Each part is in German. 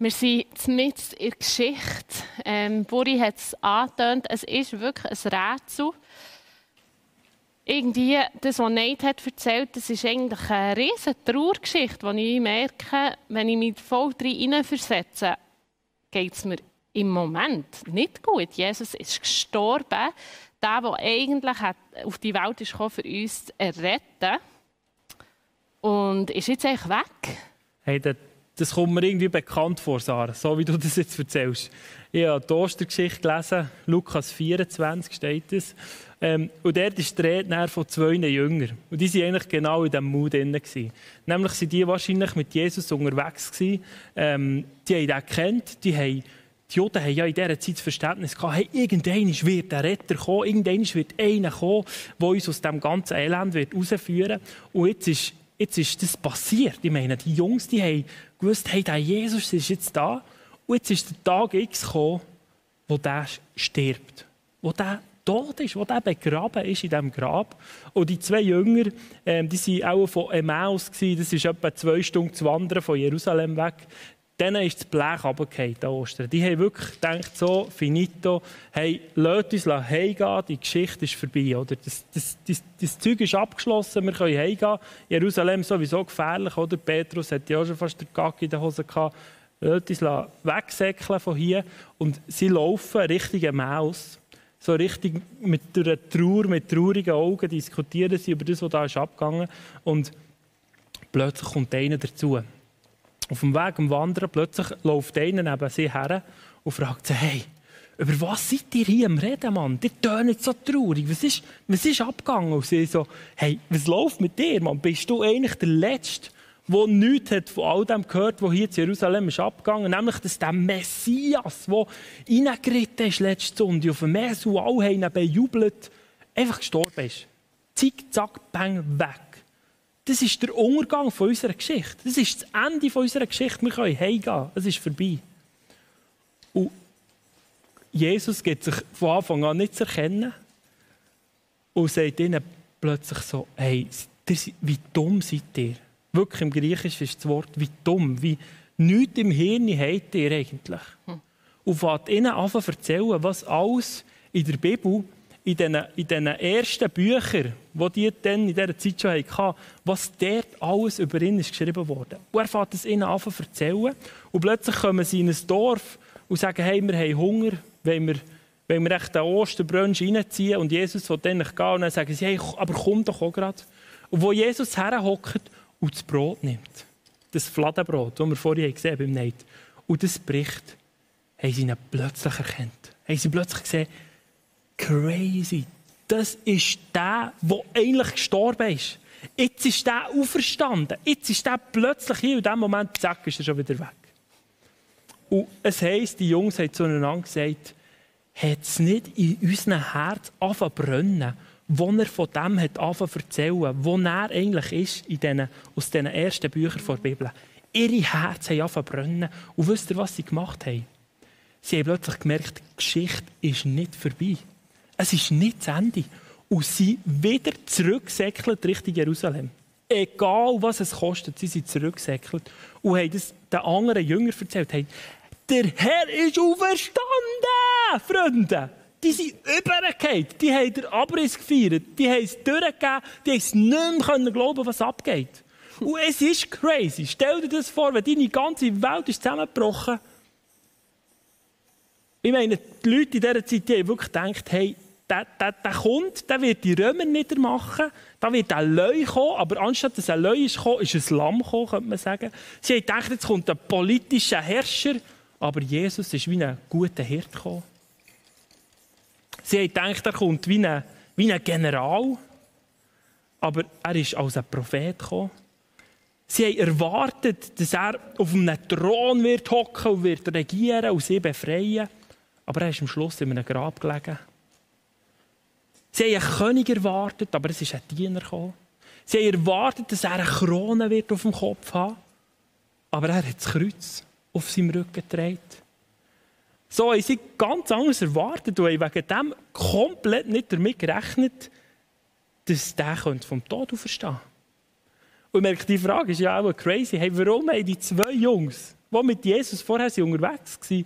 Wir sind mitten in der Geschichte. Ähm, Buri hat es angetönt, es ist wirklich ein Rätsel. Irgendwie, das, was Nate hat erzählt das ist eigentlich eine riesige Trauergeschichte, die ich merke, wenn ich mich voll drin versetze, geht es mir im Moment nicht gut. Jesus ist gestorben. Der, der eigentlich auf die Welt ist gekommen, für uns zu retten. Und ist jetzt eigentlich weg. Hey, das kommt mir irgendwie bekannt vor, Sarah, so wie du das jetzt erzählst. Ich habe die Ostergeschichte gelesen, Lukas 24 steht es. Ähm, und dort ist die Rede von zwei Jüngern. Und die waren eigentlich genau in diesem Mut drin. Nämlich waren die wahrscheinlich mit Jesus unterwegs. Gewesen. Ähm, die haben ihn gekannt, die haben die Juden haben ja in dieser Zeit das Verständnis gehabt, hey, irgendwann wird der Retter kommen, irgendwann wird einer kommen, der uns aus diesem ganzen Elend herausführen wird. Und jetzt ist, jetzt ist das passiert. Ich meine, die Jungs die haben gewusst, hey, der Jesus ist jetzt da. Und jetzt ist der Tag X gekommen, wo der stirbt. Wo der tot ist, wo der begraben ist in diesem Grab. Und die zwei Jünger, ähm, die waren auch von Emmaus, das ist etwa zwei Stunden zu wandern von Jerusalem weg. Denen ist das Blech runtergefallen an Ostern. Die haben wirklich gedacht, so, finito, hey, lasst uns heimgehen, die Geschichte ist vorbei. Oder? Das, das, das, das Zeug ist abgeschlossen, wir können heimgehen. Jerusalem ist sowieso gefährlich, oder? Petrus hat ja auch schon fast den Gag in der Hose gehabt. Lasst uns wegsäckeln von hier. Und sie laufen Richtung Maus. So richtig mit einer Trauer, mit traurigen Augen diskutieren sie über das, was da ist abgegangen. Und plötzlich kommt einer dazu auf dem Weg am Wandern, plötzlich läuft einer neben sie her und fragt sie, hey, über was seid ihr hier am Reden, Mann? Die tönen so traurig. Was ist, was ist abgegangen? Und sie so, hey, was läuft mit dir, Mann? Bist du eigentlich der Letzte, der nichts hat von all dem gehört, was hier in Jerusalem ist abgegangen? Nämlich, dass der Messias, der reingeritten ist letzte Sonntag, auf dem Meer, so alle haben bejubelt, einfach gestorben ist. Zick, zack, bang, weg. Das ist der Untergang von unserer Geschichte. Das ist das Ende von unserer Geschichte. Wir können heimgehen. Es ist vorbei. Und Jesus gibt sich von Anfang an nicht zu erkennen und sagt ihnen plötzlich so, hey, wie dumm seid ihr? Wirklich im Griechischen ist das Wort, wie dumm, wie nichts im Hirn habt ihr eigentlich. Hm. Und fängt ihnen an zu erzählen, was alles in der Bibel in diesen, in ersten Büchern, die die in dieser Zeit schon hatten, was dort alles über ihn ist geschrieben wurde. Und er fängt es ihnen an zu erzählen. Und plötzlich kommen sie in ein Dorf und sagen, hey, wir haben Hunger, wenn wir, wenn wir echt den Osterbrunch reinziehen und Jesus will dann nicht gehen. Und dann sagen sie, hey, aber komm doch auch gerade. Und wo Jesus herhockt und das Brot nimmt, das Fladenbrot, das wir vorhin gesehen haben beim Neid, und das bricht, haben sie ihn plötzlich erkannt. Haben sie plötzlich gesehen, Crazy. Das ist der, der eigentlich gestorben ist. Jetzt ist der auferstanden. Jetzt ist der plötzlich hier und in dem Moment, zack, ist er schon wieder weg. Und es heisst, die Jungs haben zueinander gesagt, hat es nicht in unserem Herz angefangen brennen, wo er von dem hat angefangen erzählen, wo er eigentlich ist in diesen, aus diesen ersten Büchern der Bibel. Ihre Herzen haben angefangen brennen. Und wisst ihr, was sie gemacht haben? Sie haben plötzlich gemerkt, die Geschichte ist nicht vorbei. Es ist nicht das Ende. Und sie wieder zurücksäckelt Richtung Jerusalem. Egal, was es kostet, sie sind zurückgesäckelt und haben das den anderen Jüngern erzählt. Haben, der Herr ist auferstanden, Freunde! Die sind übergefallen. Die haben den Abriss gefeiert. Die haben es durchgegeben. Die haben es nicht mehr glauben was abgeht. Und es ist crazy. Stell dir das vor, wenn deine ganze Welt ist zusammengebrochen Ich meine, die Leute in dieser Zeit die haben wirklich gedacht, hey, der, der, der kommt, der wird die Römer niedermachen, da wird ein Leu kommen, aber anstatt dass ein Leu ist ist ein Lamm gekommen, könnte man sagen. Sie haben gedacht, jetzt kommt ein politischer Herrscher, aber Jesus ist wie ein guter Hirt gekommen. Sie haben gedacht, er kommt wie ein, wie ein General, aber er ist als ein Prophet gekommen. Sie haben erwartet, dass er auf einem Thron wird hocken und wird regieren und sie befreien. Aber er ist am Schluss in einem Grab gelegen. Sie haben einen König erwartet, aber es ist ein Diener gekommen. Sie haben erwartet, dass er eine Krone wird auf dem Kopf haben aber er hat das Kreuz auf seinem Rücken getragen. So haben sie ganz anders erwartet und haben wegen dem komplett nicht damit gerechnet, dass der vom Tod auferstehen könnte. Und merkt, die Frage ist ja auch crazy. Hey, warum haben die zwei Jungs, die mit Jesus vorher unterwegs waren,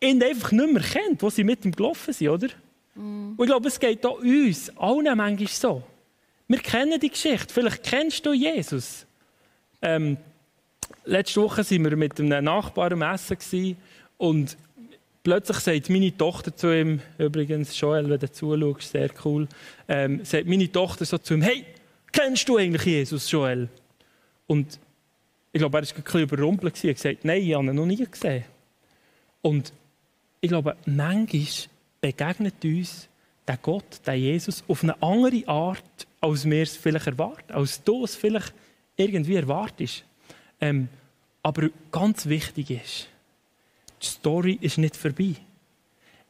ihn einfach nicht mehr kennt, wo sie mit ihm gelaufen sind, oder? Mm. Und ich glaube, es geht auch uns allen manchmal so. Wir kennen die Geschichte. Vielleicht kennst du Jesus. Ähm, letzte Woche waren wir mit einem Nachbarn am Essen und plötzlich sagt meine Tochter zu ihm, übrigens Joel, wenn du zuschaust, sehr cool, ähm, sagt meine Tochter so zu ihm, hey, kennst du eigentlich Jesus, Joel? Und ich glaube, er war ein bisschen überrumpelt und gesagt, nein, ich habe ihn noch nie gesehen. Und ich glaube, manchmal begegnet uns der Gott, der Jesus, auf eine andere Art, als wir es vielleicht erwarten, als du es vielleicht irgendwie erwartest. Ähm, aber ganz wichtig ist, die Story ist nicht vorbei.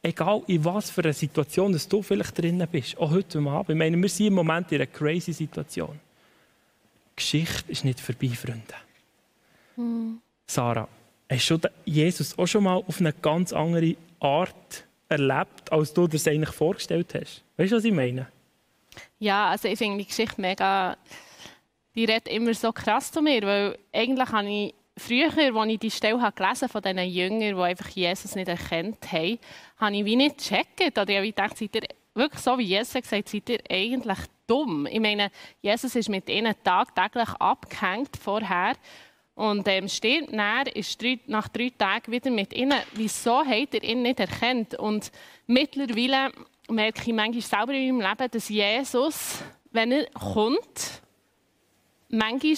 Egal in was für einer Situation dass du vielleicht drinnen bist, auch heute Abend. Ich meine, wir sind im Moment in einer crazy Situation. Die Geschichte ist nicht vorbei, Freunde. Hm. Sarah, hast du Jesus auch schon mal auf eine ganz andere Art erlebt, als du dir das eigentlich vorgestellt hast? Weißt du, was ich meine? Ja, also ich finde die Geschichte mega. Die redet immer so krass zu mir, weil eigentlich habe ich früher, als ich die Stelle habe gelesen von diesen Jüngern, die einfach Jesus nicht erkannt haben, habe ich wie nicht gecheckt. Oder ich habe gedacht, seid ihr wirklich so, wie Jesus gesagt seid ihr eigentlich dumm? Ich meine, Jesus ist mit ihnen tagtäglich abgehängt vorher. Und ähm, steht näher, ist drei, nach drei Tagen wieder mit ihnen. Wieso hat er ihn nicht erkannt? Und mittlerweile merke ich manchmal selber in meinem Leben, dass Jesus, wenn er kommt, manchmal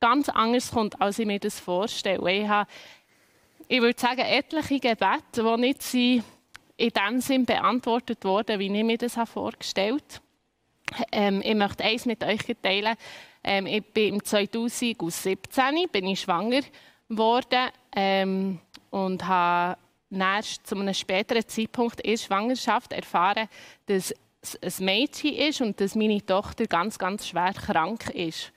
ganz anders kommt, als ich mir das vorstelle. Ich, habe, ich würde sagen, etliche Gebete, die nicht sind in dem Sinn beantwortet wurden, wie ich mir das vorgestellt habe. Ähm, ich möchte eins mit euch teilen. Ähm, ich bin im 2017 bin ich schwanger geworden ähm, und habe zu einem späteren Zeitpunkt in der Schwangerschaft erfahren, dass es ein Mädchen ist und dass meine Tochter ganz, ganz schwer krank ist.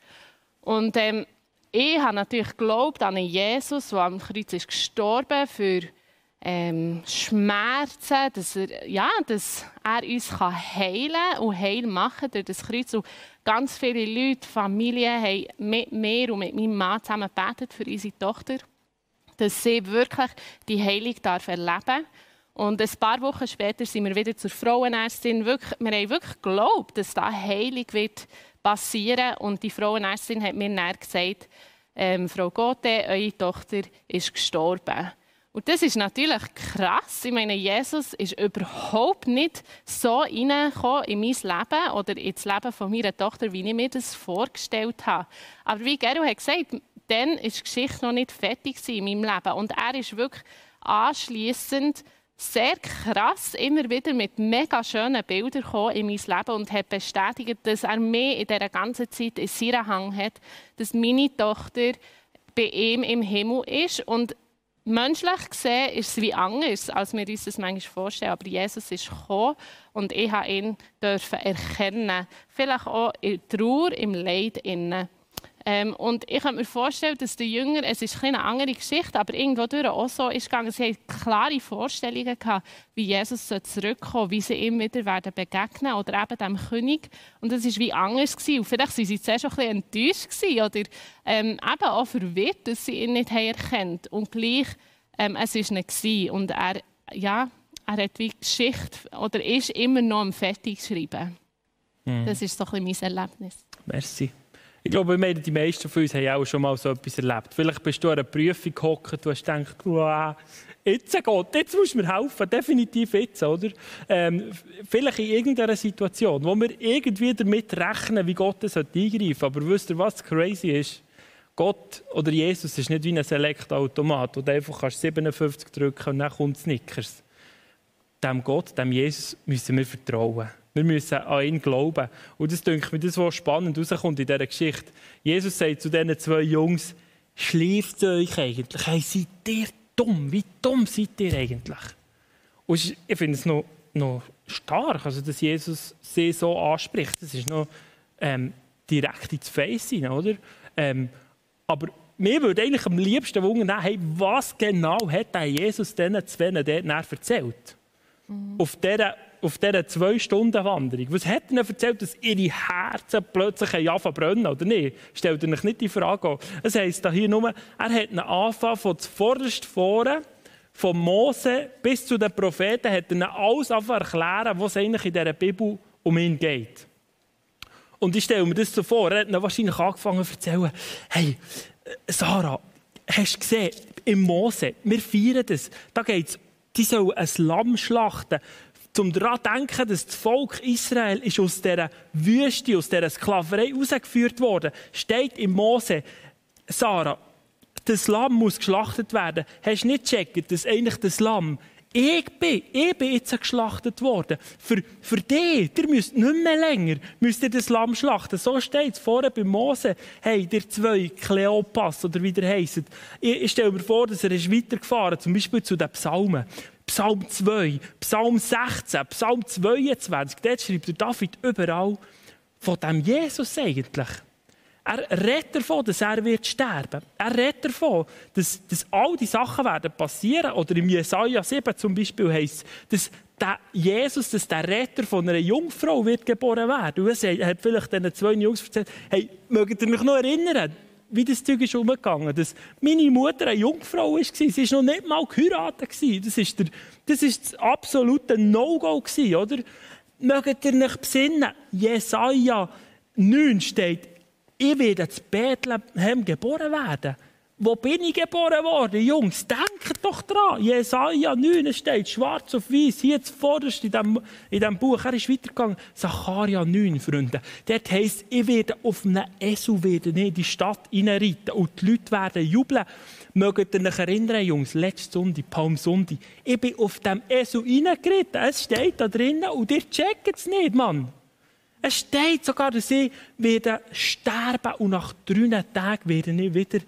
Und ähm, ich habe natürlich geglaubt an Jesus, der am Kreuz ist gestorben für ähm, Schmerzen, dass er, ja, dass er uns kann heilen und heil machen durch das Kreuz. Und ganz viele Leute, Familien haben mit mir und mit meinem Mann zusammen gebetet für unsere Tochter, dass sie wirklich die Heilung darf erleben und ein paar Wochen später sind wir wieder zur Frauenärztin. Wirklich, wir haben wirklich geglaubt, dass da Heilung wird passieren. Und die Frauenärztin hat mir dann gesagt, ähm, Frau Gothe, eure Tochter ist gestorben. Und das ist natürlich krass. Ich meine, Jesus ist überhaupt nicht so reingekommen in mein Leben oder ins Leben von meiner Tochter, wie ich mir das vorgestellt habe. Aber wie Gero hat gesagt, dann war die Geschichte noch nicht fertig in meinem Leben. Und er ist wirklich anschließend sehr krass immer wieder mit mega schönen Bildern in mein Leben und hat bestätigt, dass er mehr in dieser ganzen Zeit in seiner Hang hat, dass meine Tochter bei ihm im Himmel ist. Und menschlich gesehen ist es wie anders, als wir uns das manchmal vorstellen. Aber Jesus ist gekommen und ich durfte ihn erkennen. Vielleicht auch in Trauer, im Leid. Innen. Ähm, und ich kann mir vorstellen, dass die Jünger, es ist eine andere Geschichte, aber irgendwo durch auch so ist gegangen, sie hatten klare Vorstellungen gehabt, wie Jesus zurückkommen wie sie ihm wieder werden begegnen oder eben dem König. Und das war wie anders gewesen. Und vielleicht waren sie zuerst auch ein bisschen enttäuscht gewesen, oder ähm, eben auch verwirrt, dass sie ihn nicht erkannt Und gleich, ähm, es war nicht gewesen. Und er, ja, er hat wie Geschichte oder ist immer noch am Fertig geschrieben. Mhm. Das ist so ein bisschen mein Erlebnis. Merci. Ich glaube, wir, die meisten von uns haben auch schon mal so etwas erlebt. Vielleicht bist du an einer Prüfung gehockt, du hast gedacht, wow, jetzt geht, jetzt musst du mir helfen, definitiv jetzt, oder? Ähm, vielleicht in irgendeiner Situation, wo wir irgendwie damit rechnen, wie Gott es eingreifen Aber wisst ihr, was crazy ist? Gott oder Jesus ist nicht wie ein Select-Automat, wo du einfach 57 drücken und dann kommt Snickers. Dem Gott, dem Jesus müssen wir vertrauen. Wir müssen an ihn glauben. Und das denke mir, das, was spannend rauskommt in dieser Geschichte. Jesus sagt zu diesen zwei Jungs, schläft euch eigentlich? Hey, seid ihr dumm? Wie dumm seid ihr eigentlich? Und ich finde es noch, noch stark, also, dass Jesus sie so anspricht. Das ist noch ähm, direkt ins Face hinein, oder? Ähm, aber mir würde eigentlich am liebsten wundern, hey, was genau hat Jesus diesen zwei dort erzählt? Mhm. Auf dieser auf dieser Zwei-Stunden-Wanderung, was hat ihnen erzählt, dass ihre Herzen plötzlich anfangen brennen, oder nicht? Stellt ihr euch nicht die Frage Es heisst hier nur, er hat einen Anfang von zuvorderst vorne, von Mose bis zu den Propheten, hat er alles erklären, was eigentlich in dieser Bibel um ihn geht. Und ich stelle mir das so vor, er hat dann wahrscheinlich angefangen zu erzählen, hey, Sarah, hast du gesehen, im Mose, wir feiern das, da geht es, die sollen ein Lamm schlachten, um daran zu denken, dass das Volk Israel ist aus dieser Wüste, aus dieser Sklaverei rausgeführt wurde, steht im Mose, Sarah, das Lamm muss geschlachtet werden. Hast du nicht gecheckt, dass eigentlich das Lamm ich bin, ich bin jetzt geschlachtet worden. Für, für dich, ihr müsst nicht mehr länger, müsst ihr das Lamm schlachten. So steht es vorne bei Mose. Hey, der zwei Kleopas, oder wie der heisst. Ich, ich stelle mir vor, dass er ist weitergefahren, zum Beispiel zu den Psalmen. Psalm 2, Psalm 16, Psalm 22. Dort schreibt der David überall von dem Jesus eigentlich. Er redet davon, dass er wird sterben Er redet davon, dass, dass all die Sachen werden passieren. Oder im Jesaja 7 zum Beispiel heisst es, dass der Jesus, dass der Retter von einer Jungfrau wird geboren werden. Und er hat vielleicht diesen zwei Jungs erzählt, hey, mögt ihr euch noch erinnern, wie das Zeug ist umgegangen dass meine Mutter eine Jungfrau war. Sie war noch nicht mal geheiratet. Das ist, der, das, ist das absolute No-Go, oder? Mögt ihr euch besinnen, Jesaja 9 steht, ich werde zu Bethlehem geboren werden. Wo bin ich geboren worden? Jungs, denkt doch dran. Jesaja 9 steht schwarz auf weiß, hier zuvorderst in diesem, in diesem Buch. Er ist weitergegangen. Zacharia 9, Freunde. Dort heisst, ich werde auf einem Esel werden in die Stadt hineinreiten und die Leute werden jubeln. Mögt ihr euch erinnern, Jungs, letzte Sonntag, Palmsonntag. Ich bin auf dem Esel hineingeritten. Es steht da drinnen und ihr checkt es nicht, Mann. Es steht sogar, dass sie werden sterben und nach drei Tagen werden sie wieder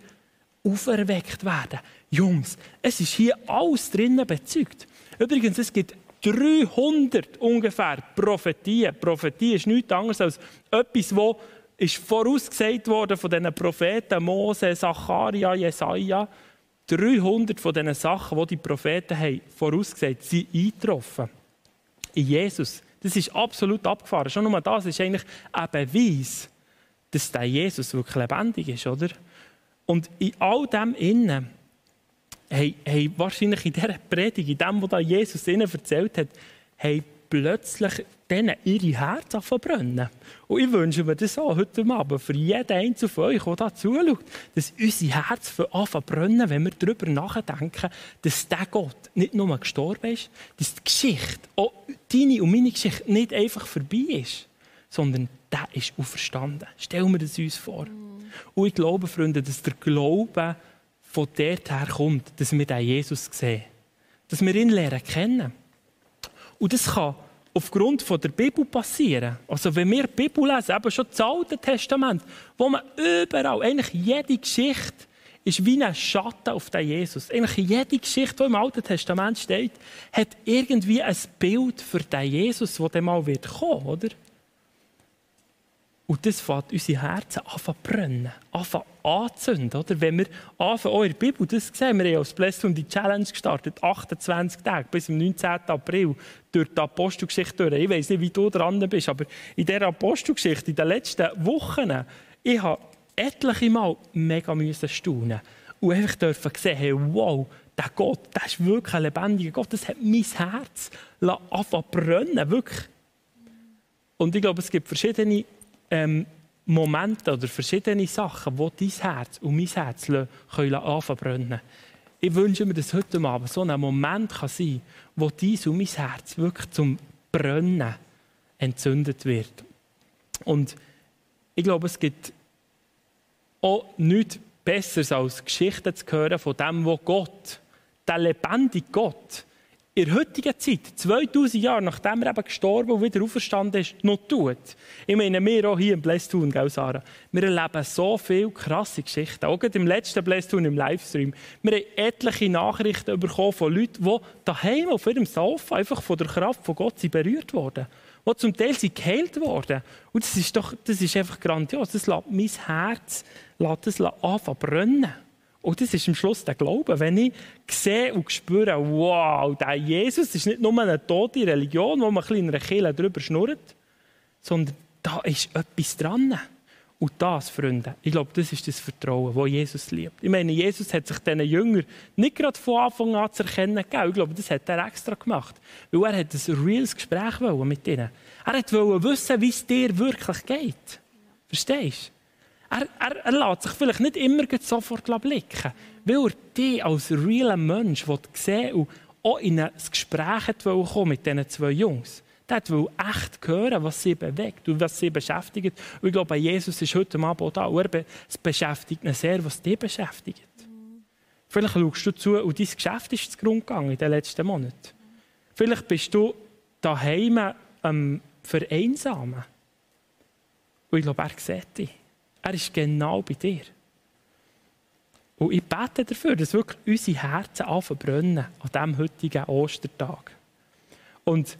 auferweckt werden. Jungs, es ist hier alles drinnen bezeugt. Übrigens, es gibt 300 ungefähr Prophetien. Prophetie ist nichts anderes als etwas, das ist vorausgesagt worden von diesen Propheten Mose, Zacharia, Jesaja. 300 von diesen Sachen, die die Propheten haben vorausgesagt, sind eingetroffen. In Jesus. Das ist absolut abgefahren. Schon nur das ist eigentlich ein Beweis, dass der Jesus wirklich lebendig ist, oder? Und in all dem innen, hey, hey, wahrscheinlich in dieser Predigt, in dem, was Jesus ihnen erzählt hat, haben plötzlich denen ihre Herzen verbrennen. Und ich wünsche mir das auch heute Abend für jeden Einzelnen von euch, der da zuschaut, dass unser Herz anfangen brennen, wenn wir darüber nachdenken, dass der Gott nicht nur gestorben ist, dass die Geschichte, auch deine und meine Geschichte, nicht einfach vorbei ist, sondern der ist auferstanden. Stellen wir das uns vor. Und ich glaube, Freunde, dass der Glaube von dort her kommt, dass wir den Jesus sehen. Dass wir ihn lernen kennen. Und das kann aufgrund von der Bibel passieren. Also wenn wir die Bibel lesen, eben schon das Alte Testament, wo man überall, eigentlich jede Geschichte ist wie ein Schatten auf den Jesus. Eigentlich jede Geschichte, die im Alten Testament steht, hat irgendwie ein Bild für den Jesus, der mal wird kommen, oder? Und das fängt unsere Herzen an zu brennen, an anzünden. Oder? Wenn wir anfangen, der Bibel, das sehen wir haben als Blessung die Challenge gestartet, 28 Tage bis zum 19. April, durch die Apostelgeschichte durch. Ich weiß nicht, wie du dran bist, aber in dieser Apostelgeschichte, in den letzten Wochen, ich habe etliche Mal mega staunen und einfach dürfen sehen, hey, wow, der Gott, der ist wirklich ein lebendiger Gott, das hat mein Herz anfangen brennen, wirklich. Und ich glaube, es gibt verschiedene ähm, Momente oder verschiedene Sachen, wo dein Herz und mein Herz können. Ich wünsche mir, dass heute Abend so ein Moment kann sein kann, wo dein und mein Herz wirklich zum Brennen entzündet wird. Und ich glaube, es gibt auch nichts Besseres als Geschichten zu hören von dem, wo Gott, der lebendige Gott, in der heutigen Zeit, 2000 Jahre nachdem er eben gestorben und wieder auferstanden ist, noch tut. Ich meine, wir auch hier im Blästun, gell, Sarah? Wir erleben so viele krasse Geschichten. Auch im letzten Blästun im Livestream. Wir haben etliche Nachrichten bekommen von Leuten, die daheim auf ihrem Sofa einfach von der Kraft von Gott sind berührt wurden. Die zum Teil sind geheilt worden. Und das ist doch, das ist einfach grandios. Das lässt mein Herz lässt das anfangen brennen. Und das ist am Schluss der Glaube. Wenn ich sehe und spüre, wow, der Jesus ist nicht nur eine tote Religion, wo man ein in einer Kirche drüber schnurrt, sondern da ist etwas dran. Und das, Freunde, ich glaube, das ist das Vertrauen, das Jesus liebt. Ich meine, Jesus hat sich diesen Jüngern nicht gerade von Anfang an zu erkennen gegeben. Ich glaube, das hat er extra gemacht. Weil er hat ein reales Gespräch mit ihnen. Er wollte wissen, wie es dir wirklich geht. Verstehst du? Er, er, er lässt sich vielleicht nicht immer sofort blicken, weil er dich als realer Mensch sehen und auch in ein Gespräch kommen mit diesen zwei Jungs. Der will echt hören, was sie bewegt und was sie beschäftigt. Und ich glaube, Jesus ist heute Abend da. Und es beschäftigt ihn sehr, was dich beschäftigt. Vielleicht schaust du zu und dein Geschäft ist zu Grund gegangen in den letzten Monaten. Vielleicht bist du daheim ähm, vereinsamen. Und ich glaube, er sieht dich. Er ist genau bei dir. Und ich bete dafür, dass wirklich unsere Herzen anfangen an diesem heutigen Ostertag. Und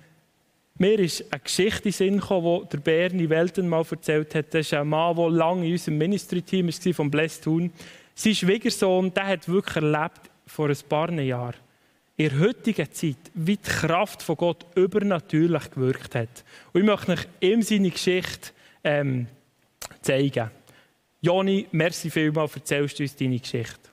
mir ist eine Geschichte in Sinn gekommen, die der Bernie Welten mal erzählt hat. Das ist ein Mann, der lange in unserem Ministry-Team war, vom Blessed Tun. Sein Schwiegersohn, der hat wirklich erlebt, vor ein paar Jahren, in der heutigen Zeit, wie die Kraft von Gott übernatürlich gewirkt hat. Und ich möchte euch ihm seine Geschichte ähm, zeigen. Joni, merci vielmals, erzählst du uns deine Geschichte.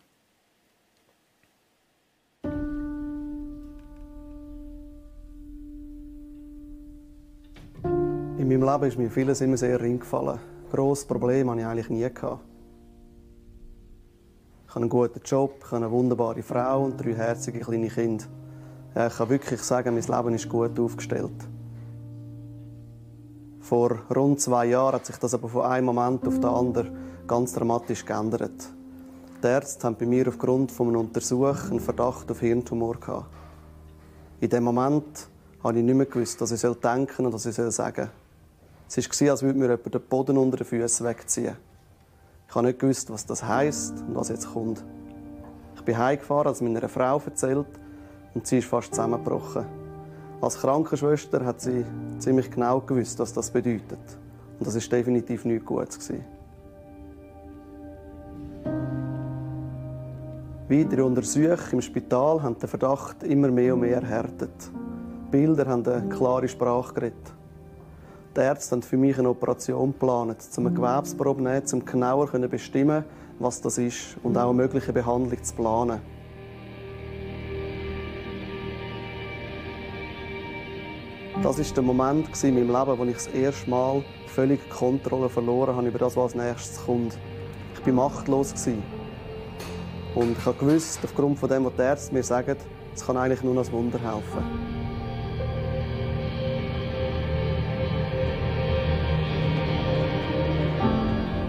In meinem Leben ist mir vieles immer sehr ring gefallen. Grosses Problem hatte ich eigentlich nie. Ich habe einen guten Job, eine wunderbare Frau und drei herzige kleine Kinder. Ich kann wirklich sagen, mein Leben ist gut aufgestellt. Vor rund zwei Jahren hat sich das aber von einem Moment auf den anderen ganz dramatisch geändert. Die Ärzte haben bei mir aufgrund von einem Untersuch einen Verdacht auf Hirntumor gehabt. In dem Moment habe ich nicht mehr gewusst, was ich denken und was ich sagen soll. Es war, als würde mir jemand den Boden unter den Füßen wegziehen. Ich habe nicht gewusst, was das heisst und was jetzt kommt. Ich bin heimgefahren, als meiner Frau erzählt und sie ist fast zusammengebrochen. Als Krankenschwester hat sie ziemlich genau gewusst, was das bedeutet. Und das ist definitiv nichts Gutes gewesen. Weitere Untersuchungen im Spital haben den Verdacht immer mehr und mehr erhärtet. Die Bilder haben eine klare Sprache geredet. Die Ärzte haben für mich eine Operation geplant, um eine Gewebsprobe zu nehmen, um genauer zu bestimmen, was das ist und auch eine mögliche Behandlung zu planen. Das war der Moment in meinem Leben, wo ich das erste Mal völlig Kontrolle verloren habe über das, was als nächstes kommt. Ich war machtlos. Und ich wusste, aufgrund von dem, was die Ärzte mir sagen, es kann eigentlich nur ein Wunder helfen.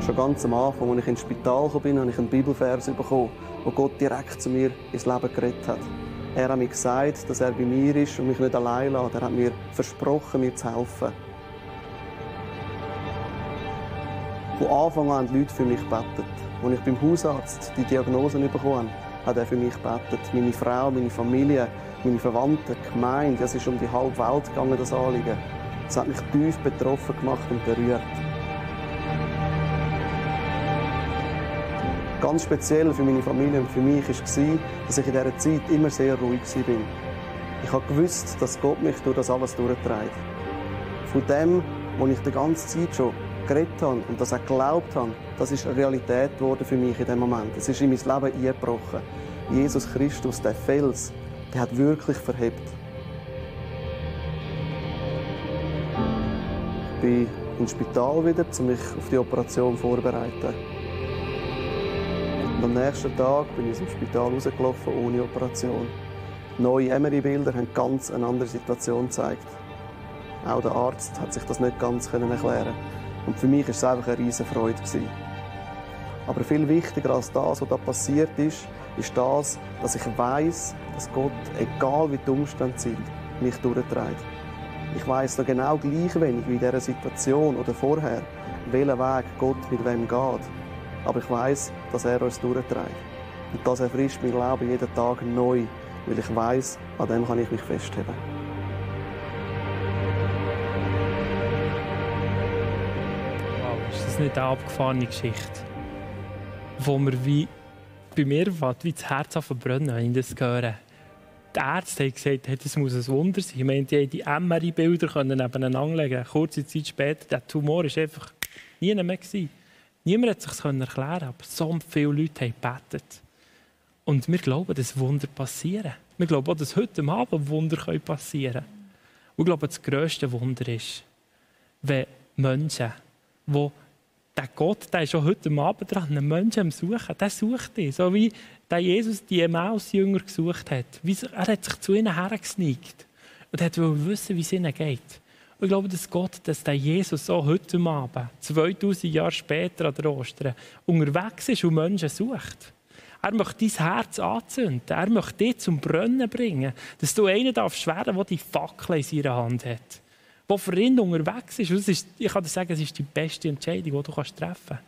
Schon ganz am Anfang, als ich ins Spital kam, habe ich einen Bibelvers bekommen, wo Gott direkt zu mir ins Leben geredet hat. Er hat mir gesagt, dass er bei mir ist und mich nicht allein lässt. Er hat mir versprochen, mir zu helfen. Von Anfang an haben die Leute für mich gebetet. Als ich beim Hausarzt die Diagnose bekommen habe, hat er für mich gebetet. Meine Frau, meine Familie, meine Verwandten, die Gemeinde. Es ist um die halbe Welt gegangen, das Anliegen. Das hat mich tief betroffen gemacht und berührt. Ganz speziell für meine Familie und für mich war, dass ich in dieser Zeit immer sehr ruhig war. Ich habe gewusst, dass Gott mich durch das alles durchtreibt. Von dem, was ich die ganze Zeit schon geredet habe und das auch geglaubt habe, das ist Realität geworden für mich in dem Moment. Es ist in mein Leben eingebrochen. Jesus Christus, der Fels, der hat wirklich verhebt. Ich bin ins Spital wieder, um mich auf die Operation vorzubereiten. Und am nächsten Tag bin ich aus dem Spital rausgelaufen ohne Operation. Neue Emery-Bilder haben ganz eine andere Situation gezeigt. Auch der Arzt hat sich das nicht ganz erklären Und für mich war es einfach eine riesige Freude. Aber viel wichtiger als das, was da passiert ist, ist das, dass ich weiß, dass Gott, egal wie die Umstände sind, mich durchträgt. Ich weiß noch genau gleich wenig wie in dieser Situation oder vorher, welchen Weg Gott mit wem geht. Aber ich weiß, dass er uns durchträgt. Und das erfrischt mein Leben jeden Tag neu, weil ich weiß, an dem kann ich mich festheben. Das nicht eine abgefahrene Geschichte? Wo wir wie bei mir fängt wie das Herz verbrennen, wenn ich das höre. Die Ärzte haben gesagt, hey, das muss ein Wunder sein. Ich meine, die die MRI-Bilder nebeneinander legen Kurze Zeit später, der Tumor war einfach nie mehr. Gewesen. Niemand hat sich erklären aber so viele Leute haben gebetet. Und wir glauben, dass Wunder passieren. Wir glauben auch, dass heute Abend Wunder passieren können. Und ich glaube, das grösste Wunder ist, wenn Menschen, die der Gott, der ist schon heute Abend dran, einen Menschen am Suchen, der sucht ihn. So wie der Jesus die Emmaus-Jünger gesucht hat. Er hat sich zu ihnen hergesneigt und hat wissen, wie es ihnen geht. Und ich glaube, dass Gott, dass der Jesus so heute Abend, 2000 Jahre später an der Ostern, unterwegs ist und Menschen sucht. Er möchte dein Herz anzünden. Er möchte dich zum Brennen bringen. Dass du einen darfst werden, der die Fackel in seiner Hand hat der für ihn unterwegs ist. Und ist. Ich kann dir sagen, es ist die beste Entscheidung, die du treffen kannst.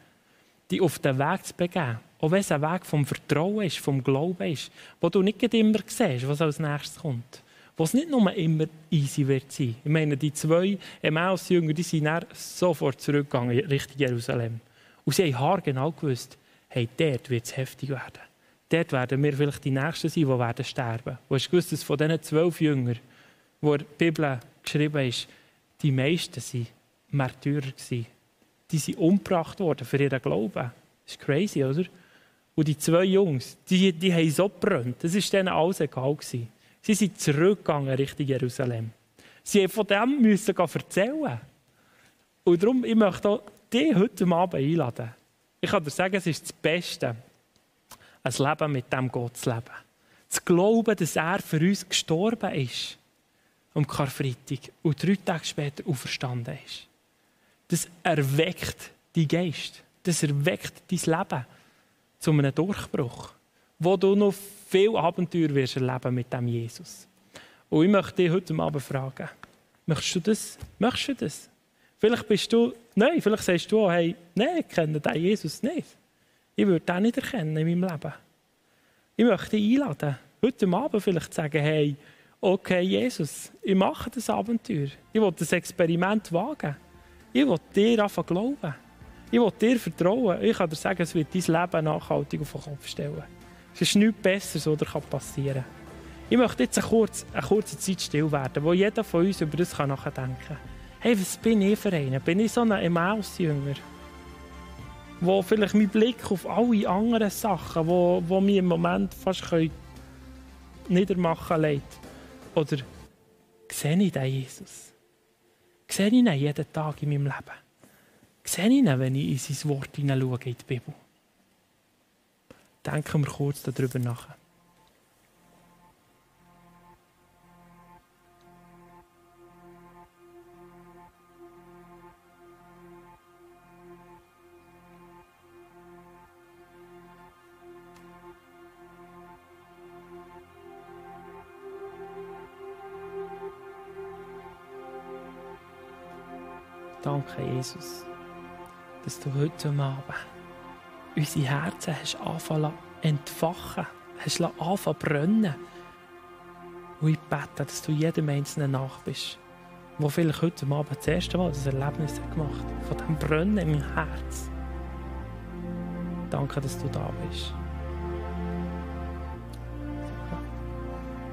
Die auf den Weg zu begeben. Auch wenn es ein Weg vom Vertrauen ist, vom Glauben ist, wo du nicht immer siehst, was als nächstes kommt. Wo es nicht nur immer easy wird sein. Ich meine, die zwei Emmaus-Jünger, die sind dann sofort zurückgegangen Richtung Jerusalem. Und sie haben haargenau gewusst, hey, dort wird es heftig werden. Dort werden wir vielleicht die Nächsten sein, die werden sterben. Du hast gewusst, dass von diesen zwölf Jüngern, wo die Bibel geschrieben ist, die meisten waren Märtyrer. Die sind umgebracht worden für ihren Glauben. Das ist crazy, oder? Und die zwei Jungs, die, die haben so gebrannt. Das war denen alles egal. Sie sind zurückgegangen Richtung Jerusalem. Sie mussten von dem müssen erzählen. Und darum, ich möchte dich heute Abend einladen. Ich kann dir sagen, es ist das Beste, ein Leben mit dem Gott zu leben. Zu glauben, dass er für uns gestorben ist um Karfreitag und drei Tage später auferstanden ist. Das erweckt die Geist. Das erweckt dein Leben zu einem Durchbruch, wo du noch viel Abenteuer wirst erleben mit dem Jesus. Und ich möchte dich heute Abend fragen, möchtest du das? Möchtest du das? Vielleicht bist du, nein, vielleicht sagst du, hey, nein, ich kenne den Jesus nicht. Ich würde den nicht erkennen in meinem Leben. Ich möchte dich einladen, heute Abend vielleicht zu sagen, hey, okay, Jesus, ich mache das Abenteuer. Ich will das Experiment wagen. Ich will dir einfach glauben. Ich will dir vertrauen. Ich kann dir sagen, es wird dein Leben nachhaltig auf den Kopf stellen. Es ist nichts Besseres, was passieren kann. Ich möchte jetzt eine kurze, eine kurze Zeit still werden, wo jeder von uns über das nachdenken kann. Hey, was bin ich für einen? Bin ich so ein Emmaus-Jünger? Wo vielleicht mein Blick auf alle anderen Sachen, wo mich im Moment fast niedermachen lässt. Oder sehe ich den Jesus? Sehe ich ihn jeden Tag in meinem Leben? Sehe ich ihn, wenn ich in sein Wort hineinschaue, in die Bibel? Denken wir kurz darüber nach. Danke, Jesus, dass du heute Abend unsere Herzen hast anfangen entfachen, hast anfangen brennen. Und ich bete, dass du jedem Einzelnen nach bist, der vielleicht heute Abend das erste Mal das Erlebnis hat gemacht hat, von dem Brennen meinem Herz. Danke, dass du da bist.